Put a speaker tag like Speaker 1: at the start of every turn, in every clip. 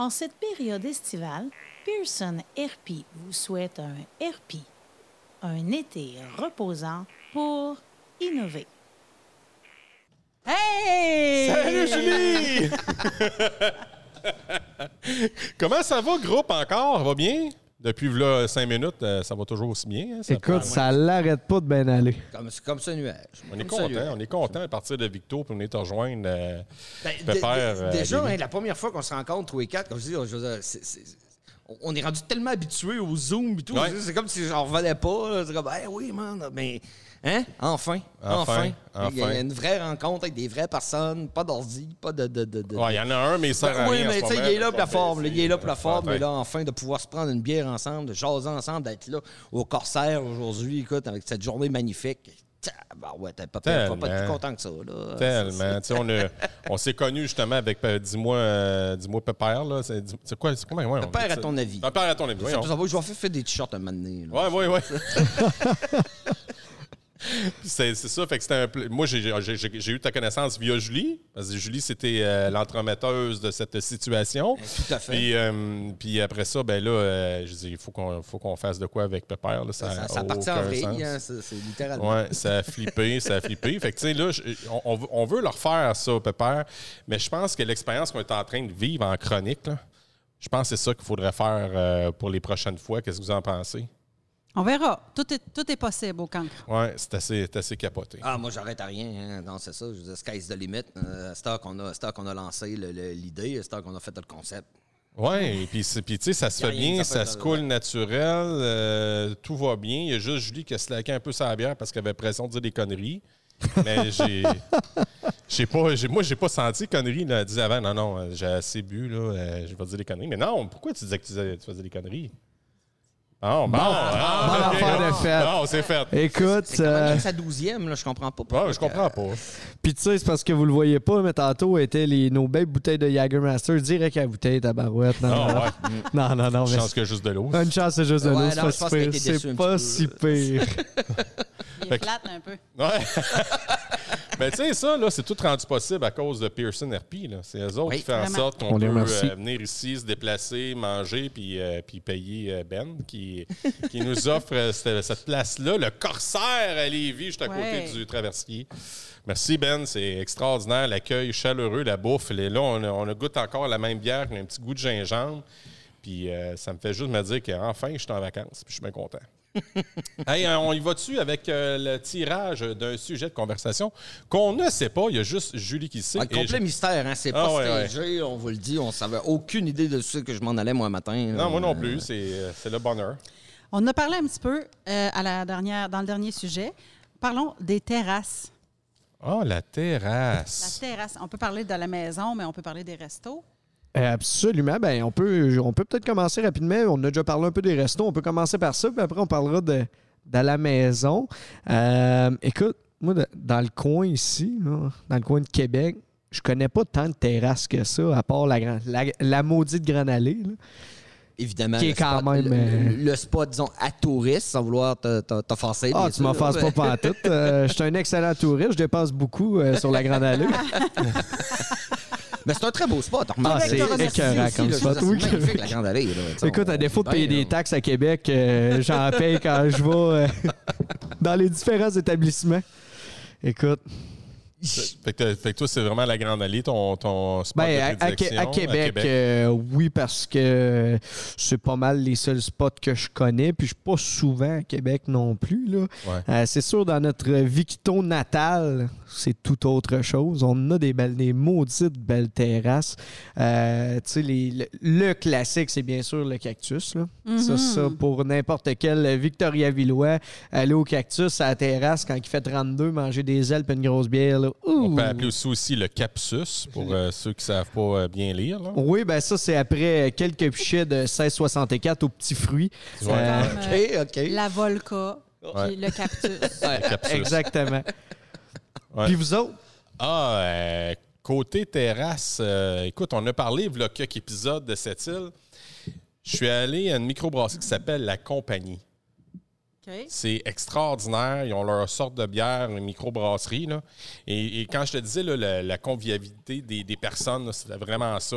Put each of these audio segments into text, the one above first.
Speaker 1: En cette période estivale, Pearson RP vous souhaite un RP, un été reposant pour innover.
Speaker 2: Hey!
Speaker 3: Salut Julie! Comment ça va, groupe, encore? Ça va bien? Depuis là, cinq minutes, euh, ça va toujours aussi bien. hein? Ça
Speaker 4: Écoute,
Speaker 3: prend-
Speaker 4: ça l'arrête pas de bien aller.
Speaker 2: Comme, un nuage.
Speaker 3: on est
Speaker 2: Comme
Speaker 3: content, on est content de partir de Victo pour venir te rejoindre. euh,
Speaker 2: Ben, dé-
Speaker 3: euh,
Speaker 2: déjà,
Speaker 3: Lévis.
Speaker 2: hein, la première fois qu'on se rencontre, tous les quatre, comme je dis, je veux dire, c'est- c'est- on- est rendu tellement habitués au Zoom et tout.
Speaker 3: Ouais.
Speaker 2: C'est comme si j'en revenais pas. C'est comme, hey, oui, man. Mais, hein? Enfin.
Speaker 3: Enfin,
Speaker 2: Enfin. Il y a une vraie rencontre avec des vraies personnes, pas d'ordi, pas de. de, de, de-
Speaker 3: Ouais, il y en a un, mais il sert à
Speaker 2: Ben oui,
Speaker 3: rien
Speaker 2: mais tu sais, il est là pour la forme. Il est là pour la forme. Mais là, enfin, de pouvoir se prendre une bière ensemble, de jaser ensemble, d'être là au Corsaire aujourd'hui, écoute, avec cette journée magnifique. Bah ouais, t'as pas, pas, plus content que ça. Là.
Speaker 3: Tellement. Sais, on, a- on s'est connus justement avec euh, Dis-moi euh, dis-moi Pépère. là. C'est c'est quoi? C'est comment? Ouais, on
Speaker 2: Pépère, à
Speaker 3: ça?
Speaker 2: ton avis.
Speaker 3: Pépère à ton avis.
Speaker 2: Ça, ça va, je vais faire, faire des t-shirts un moment donné. là.
Speaker 3: Ouais, ouais, ouais. C'est ça, fait que c'était un pla- Moi, j'ai- eu ta connaissance via Julie, parce que Julie, c'était euh, l'entremetteuse de cette situation.
Speaker 2: Tout à fait.
Speaker 3: Puis, euh, puis après ça, ben là, euh, je dis, il faut qu'on fasse de quoi avec Pépère. Là, ça
Speaker 2: ça,
Speaker 3: a
Speaker 2: ça partit en vrille, hein, c'est littéralement.
Speaker 3: Ouais, ça a flippé, ça a flippé. Fait que, tu sais, là, je- on, on veut- on veut leur faire ça, Pépère, mais je pense que l'expérience qu'on est en train de vivre en chronique, là, je pense que c'est ça qu'il faudrait faire pour les prochaines fois. Qu'est-ce que vous en pensez?
Speaker 5: On verra. Tout est, tout est possible au cancre.
Speaker 3: Ouais, c'est assez, c'est assez capoté.
Speaker 2: Ah, moi, j'arrête à rien. hein. Non, c'est ça. Je veux dire, sky's the limit. Euh, c'est là qu'on a, qu'on a lancé l'idée, c'est là qu'on a fait le concept.
Speaker 3: Ouais, et puis, c'est- puis tu sais, ça se fait bien,
Speaker 2: ça
Speaker 3: se coule naturel, euh, tout va bien. Il y a juste Julie qui a slacké un peu sa bière parce qu'elle avait l'impression de dire des conneries. Mais j'ai. j'ai pas, j'ai- moi, j'ai pas senti conneries. Là. Elle disait avant, non, non, euh, j'ai assez bu, là, euh, je vais dire des conneries. Mais non, pourquoi tu disais que tu, disais- tu faisais des conneries? Bon, bon, ah,
Speaker 4: affaire de fête.
Speaker 3: Non, c'est fait.
Speaker 4: Écoute,
Speaker 2: C'est
Speaker 4: euh,
Speaker 2: sa douzième, là, je comprends pas.
Speaker 3: Ouais, je comprends pas.
Speaker 4: puis tu sais, c'est parce que vous le voyez pas, mais tantôt étaient les, nos belles bouteilles de Jagermaster direct à la bouteille, tabarouette. Non,
Speaker 3: Ah,
Speaker 4: non,
Speaker 3: ouais.
Speaker 4: non, non, non,
Speaker 3: Je
Speaker 4: mais
Speaker 3: pense que juste de l'eau.
Speaker 4: Une chance, c'est juste de
Speaker 2: Ouais,
Speaker 4: l'eau,
Speaker 2: non,
Speaker 4: c'est pas si pire. C'est pas si pire.
Speaker 5: Il
Speaker 3: Fait
Speaker 5: est plate un peu.
Speaker 3: Ouais. Mais tu sais, ça, là, c'est tout rendu possible à cause de Pearson RP. là. C'est eux autres
Speaker 2: Oui,
Speaker 3: qui font en sorte
Speaker 4: On
Speaker 3: qu'on peut euh, venir ici, se déplacer, manger, puis, euh, puis payer euh, Ben, qui, qui nous offre euh, cette, cette place-là, le Corsaire à Lévis, juste à
Speaker 5: Ouais.
Speaker 3: côté du traversier. Merci, Ben. C'est extraordinaire. L'accueil chaleureux, la bouffe. Là, on, a- on goûte encore la même bière, a un petit goût de gingembre. Puis euh, ça me fait juste me dire qu'enfin, je suis en vacances. Puis je suis bien content. Hey, euh, on y va dessus avec euh, le tirage d'un sujet de conversation qu'on ne sait pas? Il y a juste Julie qui sait.
Speaker 2: Ah,
Speaker 3: Et
Speaker 2: complet
Speaker 3: je-
Speaker 2: mystère, hein? c'est
Speaker 3: Ah,
Speaker 2: pas
Speaker 3: ouais,
Speaker 2: stagé, on vous le dit, on savait aucune idée de ce que je m'en allais moi matin.
Speaker 3: Non, moi non plus. C'est euh, c'est le bonheur.
Speaker 5: On a parlé un petit peu euh, à la dernière, dans le dernier sujet. Parlons des terrasses.
Speaker 3: Oh, la
Speaker 5: La
Speaker 3: terrasse.
Speaker 5: terrasse. On peut parler de la maison, mais on peut parler des restos.
Speaker 4: Euh, Absolument. Ben, on peut, on peut peut-être commencer rapidement. On a déjà parlé un peu des restos. On peut commencer par ça, puis après, on parlera de, de la maison. Euh, écoute, moi, de- dans le coin ici, là, dans le coin de Québec, je connais pas tant de terrasses que ça, à part la, la, la maudite Grande Allée. là.
Speaker 2: Évidemment,
Speaker 4: Qui est
Speaker 2: le
Speaker 4: quand
Speaker 2: spot,
Speaker 4: même,
Speaker 2: le,
Speaker 4: euh,
Speaker 2: le- le spot, disons, à touristes, sans vouloir t'offenser.
Speaker 4: Ah, tu m'offenses pas
Speaker 2: mais-
Speaker 4: pantoute. Euh, je suis un excellent touriste. Je dépense beaucoup euh, sur la Grande Allée.
Speaker 2: Mais c'est un très beau spot.
Speaker 4: Ah, c'est écœurant comme spot. Oui,
Speaker 2: la Grande Allée. là, tu sais,
Speaker 4: Écoute, à défaut de payer des taxes à Québec, euh, j'en paye quand je vais euh, dans les différents établissements. Écoute,
Speaker 3: Fait que, t'as- fait que toi, c'est vraiment la Grande Allée, ton, ton spot
Speaker 4: ben,
Speaker 3: de
Speaker 4: à, à Québec, euh, oui, parce que c'est pas mal les seuls spots que je connais. Puis je suis pas souvent à Québec non plus. Là.
Speaker 3: Ouais.
Speaker 4: Euh, c'est sûr, dans notre Victo natal, c'est tout autre chose. On a des belles, des maudites belles terrasses. Euh, tu sais, les- le, le classique, c'est bien sûr le cactus. Là. Ça, ça, pour n'importe quel Victoria Villois, aller au cactus à la terrasse quand il fait 32, manger des ailes et une grosse bière. là.
Speaker 3: On
Speaker 4: Ouh!
Speaker 3: peut appeler aussi, aussi le capsus pour euh, ceux qui savent pas euh, bien lire. là.
Speaker 4: Oui, ben ça, c'est après quelques pichets de 1664 aux petits fruits.
Speaker 3: Ouais.
Speaker 4: Euh,
Speaker 5: Comme,
Speaker 2: OK, OK.
Speaker 5: la Volca,
Speaker 3: Ouais.
Speaker 5: puis le cactus.
Speaker 3: Le capsus.
Speaker 4: Exactement.
Speaker 3: Ouais.
Speaker 4: Puis vous autres?
Speaker 3: Ah, euh, côté terrasse, euh, écoute, on a parlé, il y a quelques épisodes de cette île. Je suis allé à une microbrasserie qui s'appelle La Compagnie. C'est extraordinaire. Ils ont leur sorte de bière, une microbrasserie. Là. Et, quand je te disais la, convivialité des, personnes, c'était vraiment ça.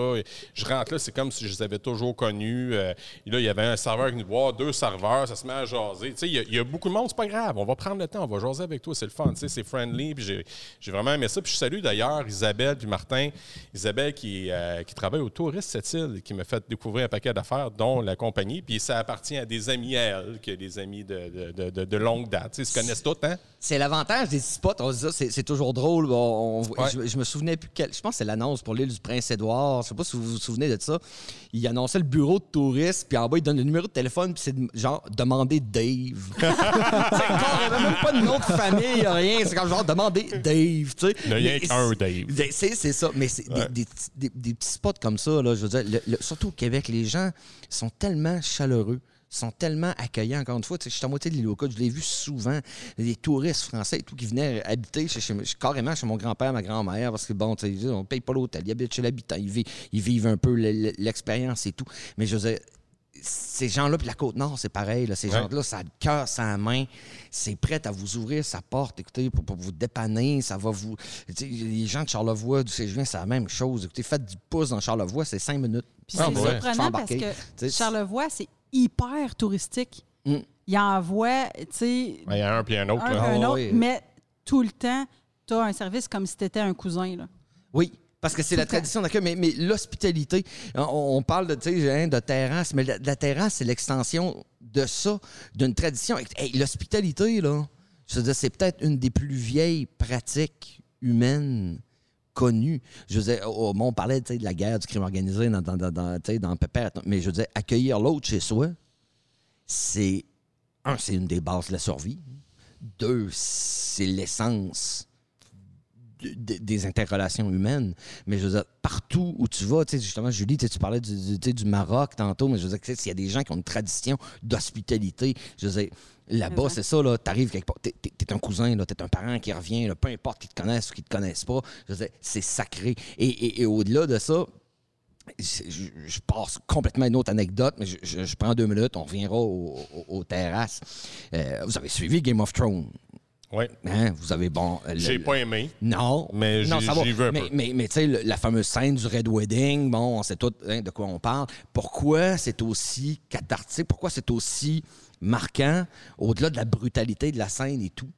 Speaker 3: Je rentre là, c'est comme si je les avais toujours connus. Euh, là, il y avait un serveur qui nous voit, deux serveurs, ça se met à jaser. Il y, a- beaucoup de monde, c'est pas grave. On va prendre le temps, on va jaser avec toi, c'est le fun. C'est friendly. J'ai, vraiment aimé ça. Puis je salue d'ailleurs Isabelle puis Martin. Isabelle qui, euh, travaille au Touriste cette île, qui m'a fait découvrir un paquet d'affaires, dont la compagnie. Puis ça appartient à des amis à elle, qui a des amis de, de, de- de longue date. Ils se connaissent tous, hein?
Speaker 2: C'est l'avantage des spots. On se dit ça, c'est, toujours drôle. On- on-
Speaker 3: Ouais.
Speaker 2: je, je me souvenais plus quel. Je pense que c'est l'annonce pour l'île du Prince-Édouard. Je sais pas si vous vous souvenez de ça. Il annonçait le bureau de tourisme, puis en bas, il donne le numéro de téléphone, puis c'est genre demander Dave. c'est même pas de nom de famille, rien. C'est comme genre demander Dave. Tu sais.
Speaker 3: Il n'y a qu'un Dave.
Speaker 2: C'est, ça. Mais c'est des- des, petits- des- des petits spots comme ça, là, je veux dire, le- le- surtout au Québec, les gens sont tellement chaleureux sont tellement accueillants. Encore une fois, je suis à moitié de l'île aux Côtes, je l'ai vu souvent, des touristes français et tout qui venaient habiter chez, chez- chez- carrément chez mon grand-père, ma grand-mère, parce que bon, tu sais, on paye pas l'hôtel, ils habitent chez l'habitant, ils, vivent- ils vivent un peu le- le- l'expérience et tout. Mais je veux dire, ces gens-là, puis la Côte-Nord, c'est pareil. Là, ces
Speaker 3: Ouais.
Speaker 2: gens-là, ça a le cœur, ça a la main. C'est prêt à vous ouvrir sa porte, écoutez, pour, pour vous dépanner. Ça va vous. Les gens de Charlevoix, du CGV, c'est la même chose. Écoutez, faites du pouce dans Charlevoix, c'est cinq minutes.
Speaker 5: Puis
Speaker 3: Ah,
Speaker 5: c'est
Speaker 2: suis
Speaker 5: surprenant parce que Charlevoix, c'est hyper touristique.
Speaker 2: Mm.
Speaker 5: Il envoie, tu sais,
Speaker 3: Il y a un puis un autre.
Speaker 5: un,
Speaker 3: là.
Speaker 2: Ah,
Speaker 5: un autre,
Speaker 2: oui.
Speaker 5: mais tout le temps, tu as un service comme si tu étais un cousin. Là.
Speaker 2: Oui. Parce que c'est la tradition d'accueil, mais, mais l'hospitalité, on, on parle de, tu sais, hein, de terrasse, mais la, la terrasse, c'est l'extension de ça, d'une tradition. Hey, L'hospitalité, là, c'est peut-être une des plus vieilles pratiques humaines connues. Je veux dire, oh, bon, on parlait de la guerre, du crime organisé dans, dans, dans, dans, Pépère, mais je veux dire, accueillir l'autre chez soi, c'est, un, c'est une des bases de la survie. Deux, c'est l'essence des interrelations humaines. Mais je veux dire, partout où tu vas, tu sais, justement, Julie, tu sais, tu parlais du, du, Maroc tantôt, mais je veux dire, s'il y a des gens qui ont une tradition d'hospitalité, je veux dire, là-bas,
Speaker 5: Exact.
Speaker 2: c'est ça, là, t'arrives quelque part, t'es, un cousin, là, t'es un parent qui revient, là, peu importe qu'ils te connaissent ou qu'ils te connaissent pas, je veux dire, c'est sacré. Et, et- et au-delà de ça, je, passe complètement une autre anecdote, mais je, je- je prends deux minutes, on reviendra au- au- aux terrasses. Euh, vous avez suivi Game of Thrones.
Speaker 3: Oui.
Speaker 2: Hein? Vous avez, bon... le-
Speaker 3: J'ai pas aimé.
Speaker 2: non.
Speaker 3: Mais
Speaker 2: non, ça va.
Speaker 3: un
Speaker 2: mais,
Speaker 3: peu.
Speaker 2: Mais, mais tu sais, la fameuse scène du Red Wedding, bon, on sait tout hein, de quoi on parle. Pourquoi c'est aussi cathartique? Pourquoi c'est aussi marquant, au-delà de la brutalité de la scène et tout?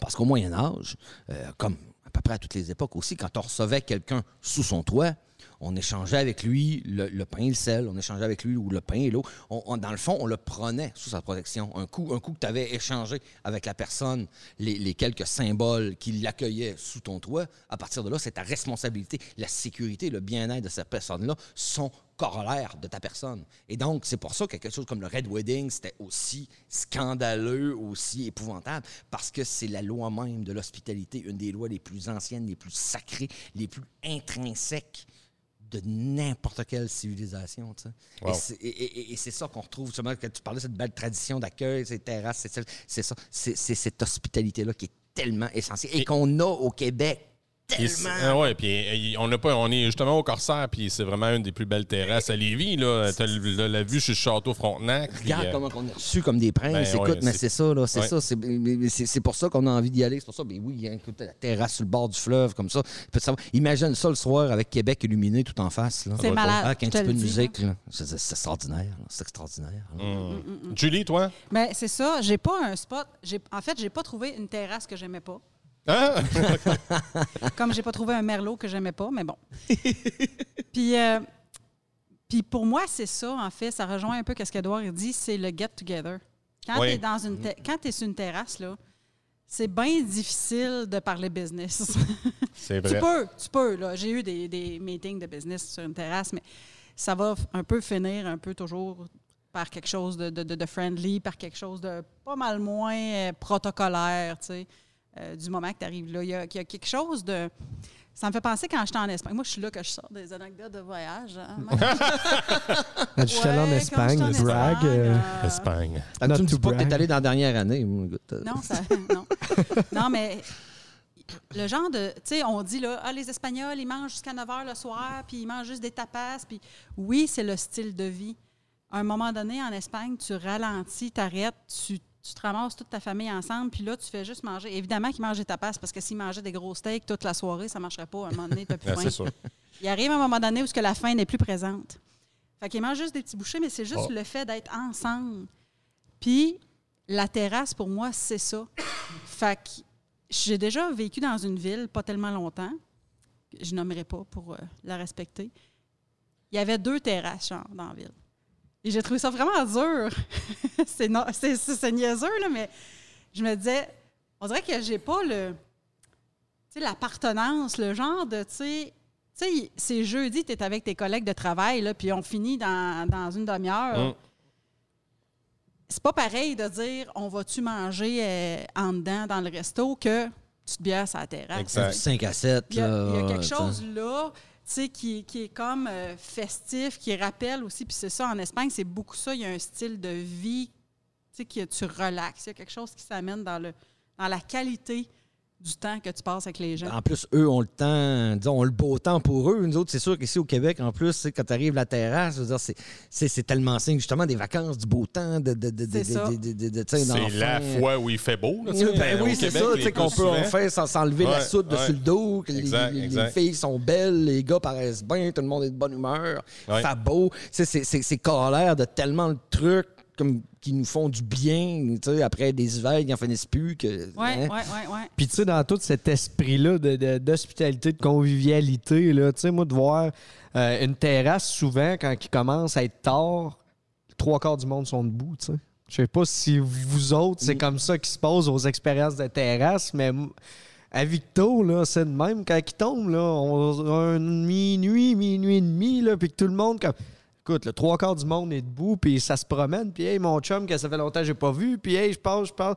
Speaker 2: Parce qu'au Moyen Âge, euh, comme à peu près à toutes les époques aussi, quand on recevait quelqu'un sous son toit, on échangeait avec lui le, pain et le sel, on échangeait avec lui ou le pain et l'eau. On- dans le fond, on le prenait sous sa protection. Un coup, un coup que tu avais échangé avec la personne, les, quelques symboles qui l'accueillaient sous ton toit, à partir de là, c'est ta responsabilité. La sécurité, le bien-être de cette personne-là sont corollaires de ta personne. Et donc, c'est pour ça que quelque chose comme le Red Wedding, c'était aussi scandaleux, aussi épouvantable, parce que c'est la loi même de l'hospitalité, une des lois les plus anciennes, les plus sacrées, les plus intrinsèques de n'importe quelle civilisation.
Speaker 3: Wow.
Speaker 2: Et c'est- Et, et- et c'est ça qu'on retrouve, justement, quand tu parlais de cette belle tradition d'accueil, ces terrasses, c'est ça. C'est cette hospitalité-là qui est tellement essentielle et,
Speaker 3: Et-
Speaker 2: qu'on a au Québec tellement.
Speaker 3: ah ouais, puis euh, on, a pas, on est justement au Corsaire, puis c'est vraiment une des plus belles terrasses à Lévis. Là. T'as le- la, la vue sur le château Frontenac. puis,
Speaker 2: Regarde
Speaker 3: euh,
Speaker 2: comment on est reçus comme des princes.
Speaker 3: Ben,
Speaker 2: écoute,
Speaker 3: ouais,
Speaker 2: mais
Speaker 3: c'est-
Speaker 2: c'est ça, là. C'est
Speaker 3: ouais.
Speaker 2: ça. C'est pour ça qu'on a envie d'y aller. C'est pour ça. Ben oui, hein, écoute, la terrasse sur le bord du fleuve, comme ça. Imagine ça le soir avec Québec illuminé tout en face. là.
Speaker 5: C'est malade.
Speaker 2: Avec un petit peu de musique. là. C'est c'est extraordinaire. là. C'est extraordinaire. là.
Speaker 3: hum. Julie, toi?
Speaker 5: Ben, c'est ça. J'ai pas un spot. J'ai- En fait, j'ai pas trouvé une terrasse que j'aimais pas.
Speaker 3: Hein?
Speaker 5: Comme j'ai pas trouvé un merlot que j'aimais pas, mais bon. puis, euh, puis pour moi, c'est ça, en fait. Ça rejoint un peu ce qu'Edouard dit, c'est le get-together. Quand
Speaker 3: Oui.
Speaker 5: tu es dans une te- quand t'es sur une terrasse, là, c'est bien difficile de parler business.
Speaker 3: C'est
Speaker 5: tu peux, tu peux. Là. J'ai eu des, des meetings de business sur une terrasse, mais ça va un peu finir un peu toujours par quelque chose de, de- de- de friendly, par quelque chose de pas mal moins euh, protocolaire, tu sais, euh, du moment que tu arrives là. Il y, a, il y a quelque chose de... Ça me fait penser quand j'étais en Espagne. Moi, je suis là que je sors des anecdotes de voyage. hein.
Speaker 4: Je suis allé en Espagne,
Speaker 5: j'étais en
Speaker 4: brag.
Speaker 5: Espagne,
Speaker 4: euh,
Speaker 5: euh,
Speaker 3: Espagne.
Speaker 2: Ah,
Speaker 4: Not
Speaker 2: tu me dis pas que
Speaker 4: brag.
Speaker 2: allé dans la dernière année. euh,
Speaker 5: Non, ça, non. non, mais le genre de. Tu sais, on dit, là, ah, les Espagnols, ils mangent jusqu'à 9 h le soir, puis ils mangent juste des tapas. Puis oui, c'est le style de vie. À un moment donné, en Espagne, tu ralentis, t'arrêtes, tu tu te ramasses toute ta famille ensemble, puis là, tu fais juste manger. Évidemment qu'ils mangent des tapas, parce que s'ils mangeaient des gros steaks toute la soirée, ça ne marcherait pas. À un moment donné, tu plus
Speaker 3: Ah,
Speaker 5: faim. Il arrive un moment donné où ce que la faim n'est plus présente. Fait qu'ils mangent juste des petits bouchées, mais c'est juste
Speaker 3: Oh.
Speaker 5: le fait d'être ensemble. Puis la terrasse, pour moi, c'est ça. Fait que j'ai déjà vécu dans une ville, pas tellement longtemps. Je nommerai pas pour euh, la respecter. Il y avait deux terrasses, genre, dans la ville. Et j'ai trouvé ça vraiment dur. c'est, non- c'est, c'est- c'est niaiseux, là, mais je me disais, on dirait que j'ai pas le. Tu sais, l'appartenance, le genre de, tu sais. Tu sais, c'est jeudi, tu es avec tes collègues de travail, là, puis on finit dans, dans une demi-heure.
Speaker 3: Hum.
Speaker 5: C'est pas pareil de dire on va-tu manger euh, en dedans dans le resto que tu te bières sur la terrasse.
Speaker 3: Exact.
Speaker 2: 5 à 7.
Speaker 5: Il y a,
Speaker 2: là,
Speaker 5: il y a quelque
Speaker 2: t'sais.
Speaker 5: chose là, qui, est comme euh, festif, qui rappelle aussi, puis c'est ça, en Espagne, c'est beaucoup ça. Il y a un style de vie, tu sais, tu relaxes. Il y a quelque chose qui s'amène dans, dans la qualité du temps que tu passes avec les gens.
Speaker 2: En plus, eux ont le temps, disons, ont le beau temps pour eux. Nous autres, c'est sûr qu'ici au Québec, en plus, quand tu arrives à la terrasse, c'est- tellement signe justement des vacances, du beau temps, de, de, de, de,
Speaker 5: C'est
Speaker 2: de, de- de- de-
Speaker 3: la fois où il fait beau. Là, tu sais,
Speaker 2: Ben oui, c'est ça, qu'on peut en faire sans s'enlever la
Speaker 3: Ouais,
Speaker 2: soude dessus
Speaker 3: ouais.
Speaker 2: le dos, que les- filles sont belles, les gars paraissent bien, tout le monde est de bonne humeur,
Speaker 3: Ouais.
Speaker 2: fait beau. C'est- corollaire de tellement de trucs comme, qui nous font du bien, tu sais, après des hivers qui n'en finissent plus. Que,
Speaker 5: Oui,
Speaker 2: hein.
Speaker 5: oui, oui, oui.
Speaker 4: Puis, tu sais, dans tout cet esprit-là de- de- d'hospitalité, de, convivialité, là, tu sais, moi, de voir euh, une terrasse, souvent, quand il commence à être tard, trois quarts du monde sont debout, tu sais. Je sais pas si vous autres, c'est comme ça qui se passe aux expériences de terrasse, mais à Victo, là, c'est de même. Quand il tombe, là, on un minuit, minuit et demi, là, puis que tout le monde, comme... Écoute, le trois quarts du monde est debout, puis ça se promène, puis hey, mon chum, que ça fait longtemps que j'ai pas vu, puis hey, je passe, je passe.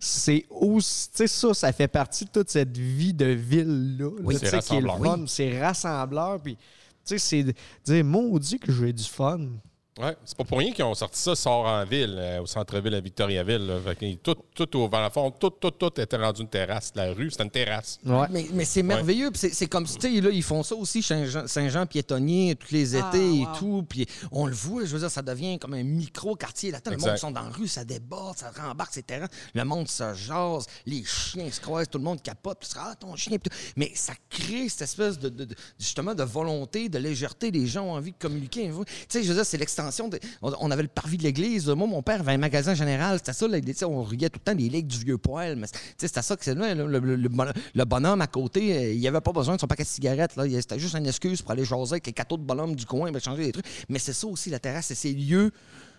Speaker 4: C'est aussi, tu sais, ça, ça fait partie de toute cette vie de ville-là.
Speaker 2: Oui,
Speaker 4: là, tu
Speaker 3: c'est rassembleur.
Speaker 4: fun, c'est rassembleur, puis tu sais, c'est dire, maudit que j'ai du fun.
Speaker 3: Ouais, c'est pas pour rien qu'ils ont sorti ça sort en ville, euh, au centre-ville à Victoriaville. là. Fait tout, tout au fond, tout, tout, tout était rendu une terrasse. La rue, c'était une terrasse.
Speaker 4: Ouais.
Speaker 2: Mais, mais c'est merveilleux. C'est, c'est comme, tu sais, là, ils font ça aussi, Saint-Jean, Saint-Jean piétonnier, tous les
Speaker 5: Ah,
Speaker 2: étés et
Speaker 5: wow.
Speaker 2: tout. Puis on le voit, je veux dire, ça devient comme un micro-quartier. Là, le monde sont dans la rue, ça déborde, ça rembarque ses terrains. Le monde se jase, les chiens se croisent, tout le monde capote. Puis ah, ton chien. puis. Mais ça crée cette espèce de, de- de- justement de volonté, de légèreté. Les gens ont envie de communiquer. Tu sais, je veux dire, c'est l'extension. De- on, on avait le parvis de l'église. Moi, mon père avait un magasin général. C'était ça, là, on riait tout le temps des ligues du vieux poil. Mais c'était ça que c'est. Le, le- le bon- le bonhomme à côté, euh, il avait pas besoin de son paquet de cigarettes. Là. C'était juste une excuse pour aller jaser avec les cadeaux de bonhomme du coin, changer des trucs. Mais c'est ça aussi, la terrasse. C'est ces lieux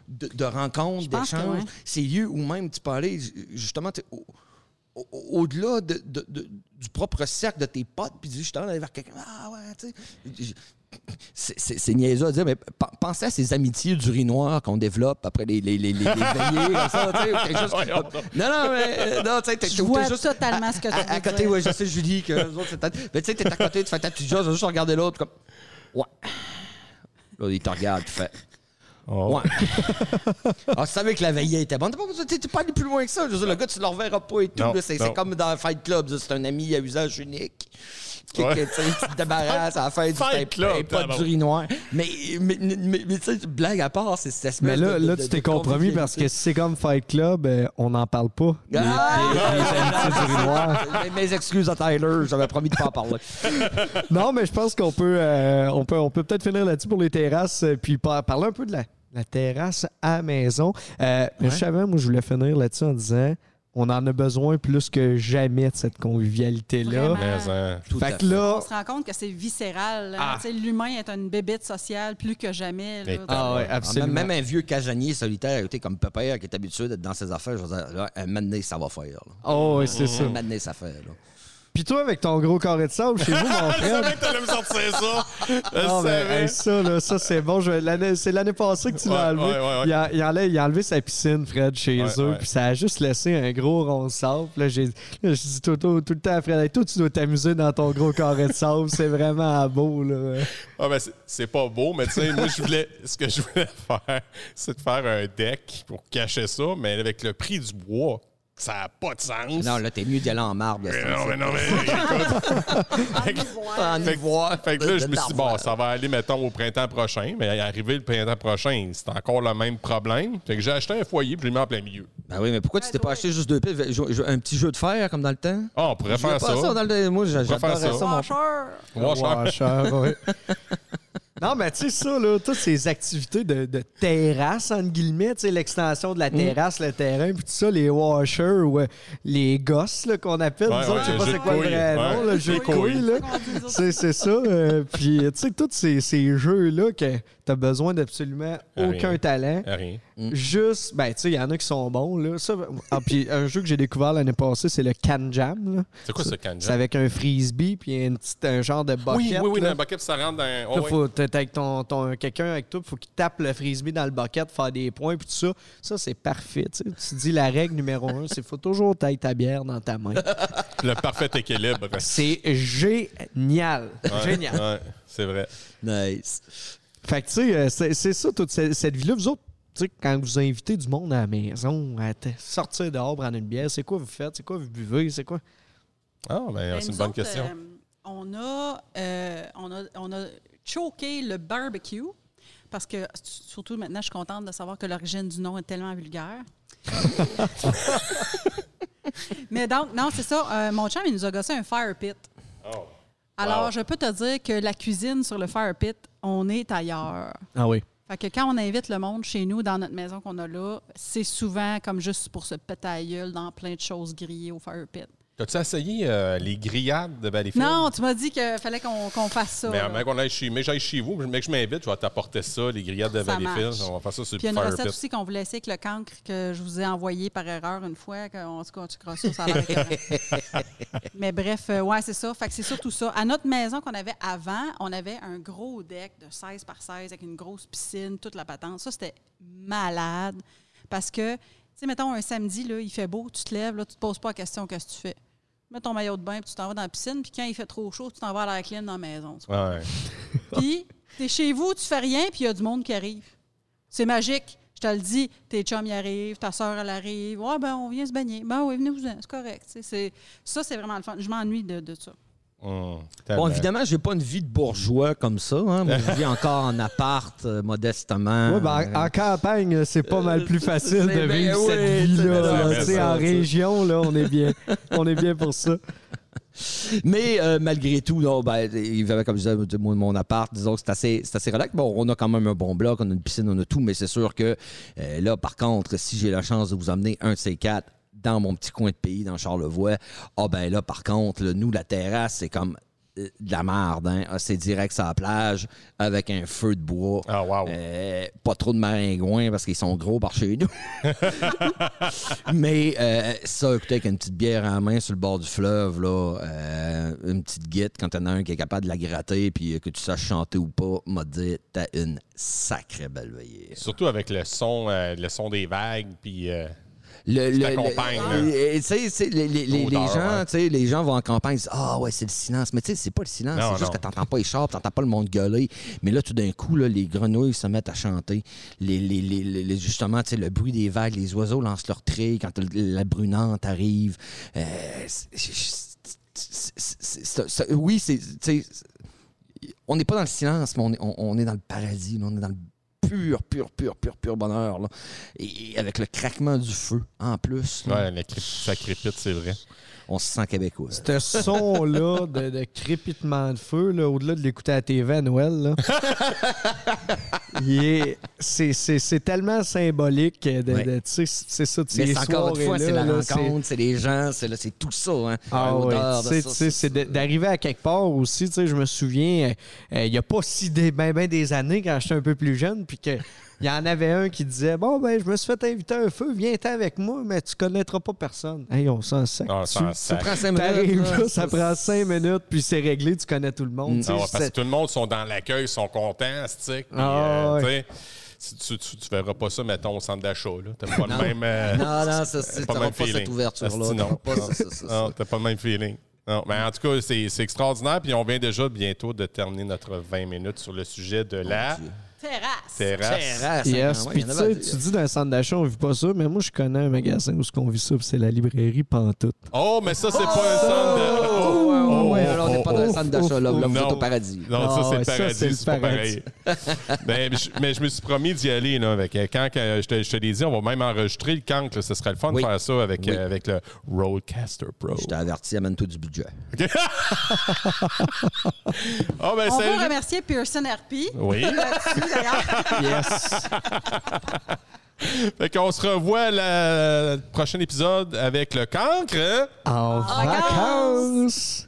Speaker 2: de, de rencontres, d'échanges.
Speaker 5: ouais.
Speaker 2: Ces lieux où même tu peux aller, justement, au-delà de- de- de- du propre cercle de tes potes, puis justement d'aller vers quelqu'un. Ah ouais, tu sais. C'est- niaiseux à dire, mais pensez à ces amitiés d'urinoir qu'on développe après les, les, les, les, veillées, comme ça, tu sais, ou quelque chose. Non, non, mais euh, non, tu sais, t'es
Speaker 5: Je
Speaker 2: t'es
Speaker 5: vois
Speaker 2: juste
Speaker 5: totalement ce que tu
Speaker 2: à, à côté, ouais, je sais, Julie, que les autres, c'est Mais tu sais, t'es à côté, tu fais ta petite chose, juste regarder l'autre, comme. Ouais. Là, il te regarde, tu fais.
Speaker 3: Oh.
Speaker 2: Ouais. ah, tu savais que la veillée était bonne. T'es pas, besoin- t'es- t'es pas allé plus loin que ça. Je veux dire, le gars, tu le reverras pas et tout. C'est comme dans Fight Club. C'est un ami à usage unique. Qui,
Speaker 3: Ouais.
Speaker 2: que, tu te débarrasses à la fin du
Speaker 3: Fight. Club,
Speaker 2: et pas
Speaker 3: d'abord.
Speaker 2: d'urinoir. Mais, mais, mais, mais, mais, tu sais, blague à part, c'est cette
Speaker 4: Mais là,
Speaker 2: de- de-
Speaker 4: là
Speaker 2: de-
Speaker 4: tu t'es
Speaker 2: de
Speaker 4: compromis parce que si c'est comme Fight Club, euh, on n'en parle pas.
Speaker 2: Ah!
Speaker 4: d'urinoir.
Speaker 2: Mes- Mes excuses à Tyler, j'avais promis de pas en parler.
Speaker 4: Non, mais je pense qu'on peut, euh, on peut, on peut peut-être finir là-dessus pour les terrasses, euh, puis par- parler un peu de la, la terrasse à maison. Euh, mais Juste avant, moi, je voulais finir là-dessus en disant, on en a besoin plus que jamais de cette convivialité-là.
Speaker 3: Hein,
Speaker 2: Tout
Speaker 4: Fait que là,
Speaker 5: On se rend compte que c'est viscéral.
Speaker 2: Ah.
Speaker 5: L'humain est une bébête sociale plus que jamais. là.
Speaker 4: Ah ouais,
Speaker 2: Ah,
Speaker 4: absolument.
Speaker 2: Même, même un vieux casanier solitaire, comme papa qui est habitué d'être dans ses affaires, je veux dire, là, un donné, ça va faire. là.
Speaker 4: Oh, ouais, c'est ça.
Speaker 2: Un donné, ça fait. Là.
Speaker 4: Puis toi, avec ton gros carré de sable chez vous, mon
Speaker 3: Je
Speaker 4: frère.
Speaker 3: savais que t'allais me sortir ça. Je
Speaker 4: Non, hey, ça, là, ça c'est bon. Je- l'année- C'est l'année passée que tu l'as
Speaker 3: Ouais,
Speaker 4: enlevé.
Speaker 3: ouais, ouais, ouais.
Speaker 4: Il, a, il, enlève- il a enlevé sa piscine, Fred, chez eux. Puis ça a juste laissé un gros rond de sable. Là, j'ai dit tout, tout- tout le temps à Fred, Hey, toi, tu dois t'amuser dans ton gros carré de sable. C'est vraiment beau. Là.
Speaker 3: Ah, ben, c'est- c'est pas beau, mais tu sais, moi, je voulais, ce que je voulais faire, c'est de faire un deck pour cacher ça, mais avec le prix du bois. Ça n'a pas de sens.
Speaker 2: Non, là, t'es mieux d'y aller en marbre. là,
Speaker 3: Mais non, mais non, mais écoute.
Speaker 2: En
Speaker 3: Fait que-
Speaker 2: ivoire.
Speaker 3: Fait que là, je me suis dit, bon, ça va aller, mettons, au printemps prochain. Mais arrivé le printemps prochain, c'est encore le même problème. Fait que j'ai acheté un foyer puis je l'ai mis en plein milieu.
Speaker 2: Ben oui, mais pourquoi tu t'es pas acheté juste deux piles? Un petit jeu de fer comme dans le temps?
Speaker 3: Ah, on pourrait faire
Speaker 2: pas
Speaker 3: ça.
Speaker 2: dans le... Moi, j'a-
Speaker 3: pourrait faire
Speaker 2: j'adorais
Speaker 3: ça.
Speaker 2: mon-
Speaker 5: Washer.
Speaker 3: Washer.
Speaker 4: Washer, ouais. Non, mais tu sais, ça, là, toutes ces activités de, de terrasse, entre guillemets, tu sais, l'extension de la terrasse, le terrain, puis tout ça, les washers ou euh, les gosses, là, qu'on appelle.
Speaker 3: Ouais, ouais,
Speaker 4: je sais pas c'est quoi le vrai
Speaker 3: ouais.
Speaker 4: nom, le jeu de
Speaker 3: couilles.
Speaker 4: couilles, là. C'est c'est ça. euh, puis, tu sais, tous ces, ces jeux-là que t'as besoin d'absolument
Speaker 3: Rien.
Speaker 4: aucun talent.
Speaker 3: Rien.
Speaker 4: Juste, ben, tu sais, il y en a qui sont bons, là. Ça, ah, puis un jeu que j'ai découvert l'année passée, c'est le Can Jam, là.
Speaker 3: C'est quoi ce
Speaker 4: C'est
Speaker 3: canjon?
Speaker 4: avec un frisbee, puis un, petit, un genre de bucket.
Speaker 3: Oui, oui, oui,
Speaker 4: là.
Speaker 3: dans le bucket, ça rentre dans.
Speaker 4: Là,
Speaker 3: Oh, oui.
Speaker 4: faut avec ton, ton- quelqu'un avec toi, faut qu'il tape le frisbee dans le bucket, faire des points, puis tout ça. Ça, c'est parfait. Tu dis la règle numéro un, c'est faut toujours tailler ta bière dans ta main.
Speaker 3: Le parfait équilibre.
Speaker 4: C'est génial.
Speaker 3: Ouais,
Speaker 4: Génial.
Speaker 3: ouais, c'est vrai.
Speaker 2: Nice.
Speaker 4: Fait que, tu sais, euh, c'est c'est ça, toute cette, cette vie-là. Vous autres, tu sais, quand vous invitez du monde à la maison, à sortir dehors, prendre une bière, c'est quoi vous faites? C'est quoi vous buvez? C'est quoi?
Speaker 3: Ah, ben,
Speaker 5: Ben,
Speaker 3: c'est une bonne
Speaker 5: autres,
Speaker 3: question.
Speaker 5: euh, on, a, euh, on, a, on a choqué le barbecue parce que, surtout maintenant, je suis contente de savoir que l'origine du nom est tellement vulgaire. Mais donc, non, c'est ça. euh, mon chum, il nous a gossé un fire pit.
Speaker 3: Oh.
Speaker 5: Alors,
Speaker 3: Wow.
Speaker 5: je peux te dire que la cuisine sur le fire pit, on est ailleurs.
Speaker 4: Ah oui.
Speaker 5: Fait que quand on invite le monde chez nous, dans notre maison qu'on a là, c'est souvent comme juste pour se péter la gueule dans plein de choses grillées au fire pit.
Speaker 3: T'as-tu essayé euh, les grillades de Valleyfield?
Speaker 5: Non, tu m'as dit qu'il fallait qu'on qu'on fasse ça.
Speaker 3: Mais
Speaker 5: là.
Speaker 3: avant qu'on aille chez, mais j'aille chez vous, mais que je m'invite, je vais t'apporter ça, les grillades de
Speaker 5: Ça
Speaker 3: Valleyfield.
Speaker 5: marche.
Speaker 3: On va faire ça sur
Speaker 5: Puis il y
Speaker 3: le
Speaker 5: a une recette aussi qu'on voulait essayer avec le cancre que je vous ai envoyé par erreur une fois. qu'on se tu crois ça, ça a l'air écœurant. Mais bref, euh, ouais, c'est ça. Fait que c'est surtout ça. À notre maison qu'on avait avant, on avait un gros deck de 16 par 16 avec une grosse piscine, toute la patente. Ça, c'était malade. Parce que, tu sais, mettons, un samedi, là, il fait beau, tu te lèves, là, tu te poses pas la question qu'est-ce que tu fais? Mets ton maillot de bain, puis tu t'en vas dans la piscine, puis quand il fait trop chaud, tu t'en vas à l'air clean dans la maison. tu.
Speaker 3: Ouais.
Speaker 5: Puis, t'es chez vous, tu fais rien, puis il y a du monde qui arrive. C'est magique. Je te le dis, tes chums y arrivent, ta soeur, elle arrive. Ouais, ben, on vient se baigner. Ben oui, venez-vous-en, c'est correct. C'est- Ça, c'est vraiment le fun. Je m'ennuie de, de ça.
Speaker 2: Bon, évidemment, j'ai pas une vie de bourgeois comme ça. Hein. Moi, je vis encore en appart, euh, modestement.
Speaker 4: Ouais, ben, en, en campagne, c'est pas mal plus facile de vivre
Speaker 2: oui,
Speaker 4: cette vie-là. en
Speaker 3: ça.
Speaker 4: région, là, on est bien. on est bien pour ça.
Speaker 2: Mais euh, malgré tout, non, ben, il avait, comme je disais, mon, mon appart, disons que c'est assez, c'est assez relax. Bon, on a quand même un bon bloc, on a une piscine, on a tout, mais c'est sûr que euh, là, par contre, si j'ai la chance de vous emmener un de ces quatre dans mon petit coin de pays, dans Charlevoix, ah ben là, par contre, là, nous, la terrasse, c'est comme euh, de la merde. Hein? Ah, c'est direct sur la plage avec un feu de bois.
Speaker 3: Ah, wow.
Speaker 2: Euh, pas trop de maringouins parce qu'ils sont gros par chez nous. Mais euh, ça, écoutez, avec une petite bière en main sur le bord du fleuve, là, euh, une petite guite, quand t'en as un qui est capable de la gratter puis que tu saches chanter ou pas, m'a dit, t'as une sacrée belle veillée.
Speaker 3: Surtout avec le son, le son des vagues, puis
Speaker 2: Le, le-
Speaker 3: là.
Speaker 2: euh, tu sais, c'est les, gens,
Speaker 3: ouais.
Speaker 2: tu sais, les gens vont en campagne, ils disent Ah ouais, c'est le silence. Mais tu sais, c'est pas le silence, c'est juste que t'entends pas les chars, t'entends pas le monde gueuler. Mais là, tout d'un coup, là, les grenouilles se mettent à chanter. Les, les- justement, tu sais, le bruit des vagues, les oiseaux lancent leur trait quand la brunante arrive. Euh, oui, c'est. On n'est pas dans le silence, mais on est, on- on est dans le paradis, là, on est dans le pur, pur, pur, pur, pur bonheur. là. Et, avec le craquement du feu, en plus, là,
Speaker 3: ouais, ça crépite, c'est vrai.
Speaker 2: On se sent québécois.
Speaker 4: Ce son-là de, de crépitement de feu, là, au-delà de l'écouter à la TV à Noël, est- c'est, c'est- c'est tellement symbolique. De, de-
Speaker 2: Ouais.
Speaker 4: tu sais, c'est ça. de
Speaker 2: Mais
Speaker 4: ces
Speaker 2: c'est encore une fois, c'est la rencontre, c'est les gens, c'est là, c'est tout ça. Hein.
Speaker 4: Ah
Speaker 2: de
Speaker 4: sais, c'est de- d'arriver à quelque part aussi. tu sais, Je me souviens, euh, euh, il n'y a pas si des, ben, ben des années, quand j'étais un peu plus jeune, puis que il y en avait un qui disait Bon, ben, je me suis fait inviter à un feu, viens-t'en avec moi, mais tu connaîtras pas personne. Hey, on s'en sac.
Speaker 3: Ah, ça-
Speaker 2: prend cinq minutes. Là.
Speaker 4: ça prend cinq minutes, puis c'est réglé, tu connais tout le monde.
Speaker 2: Mm.
Speaker 3: Ah ouais, parce que tout le monde sont dans l'accueil, ils sont contents, stick.
Speaker 4: Ah
Speaker 3: euh,
Speaker 4: ouais.
Speaker 3: tu sais, si tu, tu, tu verras pas ça, mettons, au centre d'achat. là. T'as pas le même. euh,
Speaker 2: Non, non, ça, c'est
Speaker 3: pas
Speaker 2: t'auras
Speaker 3: le même
Speaker 2: pas cette
Speaker 3: feeling.
Speaker 2: ouverture-là.
Speaker 3: Non. T'as pas le même feeling. Non, mais en tout cas, c'est c'est extraordinaire. Puis on vient déjà bientôt de terminer notre 20 minutes sur le sujet de la
Speaker 2: Dieu.
Speaker 5: Terrasse.
Speaker 3: terrasse.
Speaker 2: Terrasse,
Speaker 4: Yes,
Speaker 2: hein,
Speaker 4: puis tu sais, tu dis dans un centre d'achat, on vit pas ça, mais moi, je connais un magasin où ce qu'on vit ça, puis c'est la librairie Pantoute.
Speaker 3: Oh, mais ça, c'est pas un centre de.
Speaker 2: Oh,
Speaker 3: Oh,
Speaker 2: ouais, ouais, ouais,
Speaker 3: oh,
Speaker 2: alors on n'est pas dans
Speaker 3: oh,
Speaker 2: un centre d'achat, là, là, vous êtes
Speaker 3: Non.
Speaker 2: au paradis.
Speaker 3: Non, ça, c'est paradis,
Speaker 4: c'est
Speaker 3: pas
Speaker 4: paradis.
Speaker 3: pareil. mais, je, mais je me suis promis d'y aller. Là, avec, euh, quand je te, je te l'ai dit, on va même enregistrer le camp. Là, ce serait le fun
Speaker 2: Oui.
Speaker 3: de faire ça avec,
Speaker 2: Oui.
Speaker 3: euh, avec le Roadcaster Pro.
Speaker 2: Je t'ai averti, amène-toi du budget.
Speaker 3: Ah, ben,
Speaker 5: On veut remercier Pearson RP.
Speaker 3: Oui.
Speaker 5: D'ailleurs.
Speaker 4: Yes!
Speaker 3: Fait qu'on se revoit le prochain épisode avec le cancre.
Speaker 4: en
Speaker 5: vacances.
Speaker 4: vacances!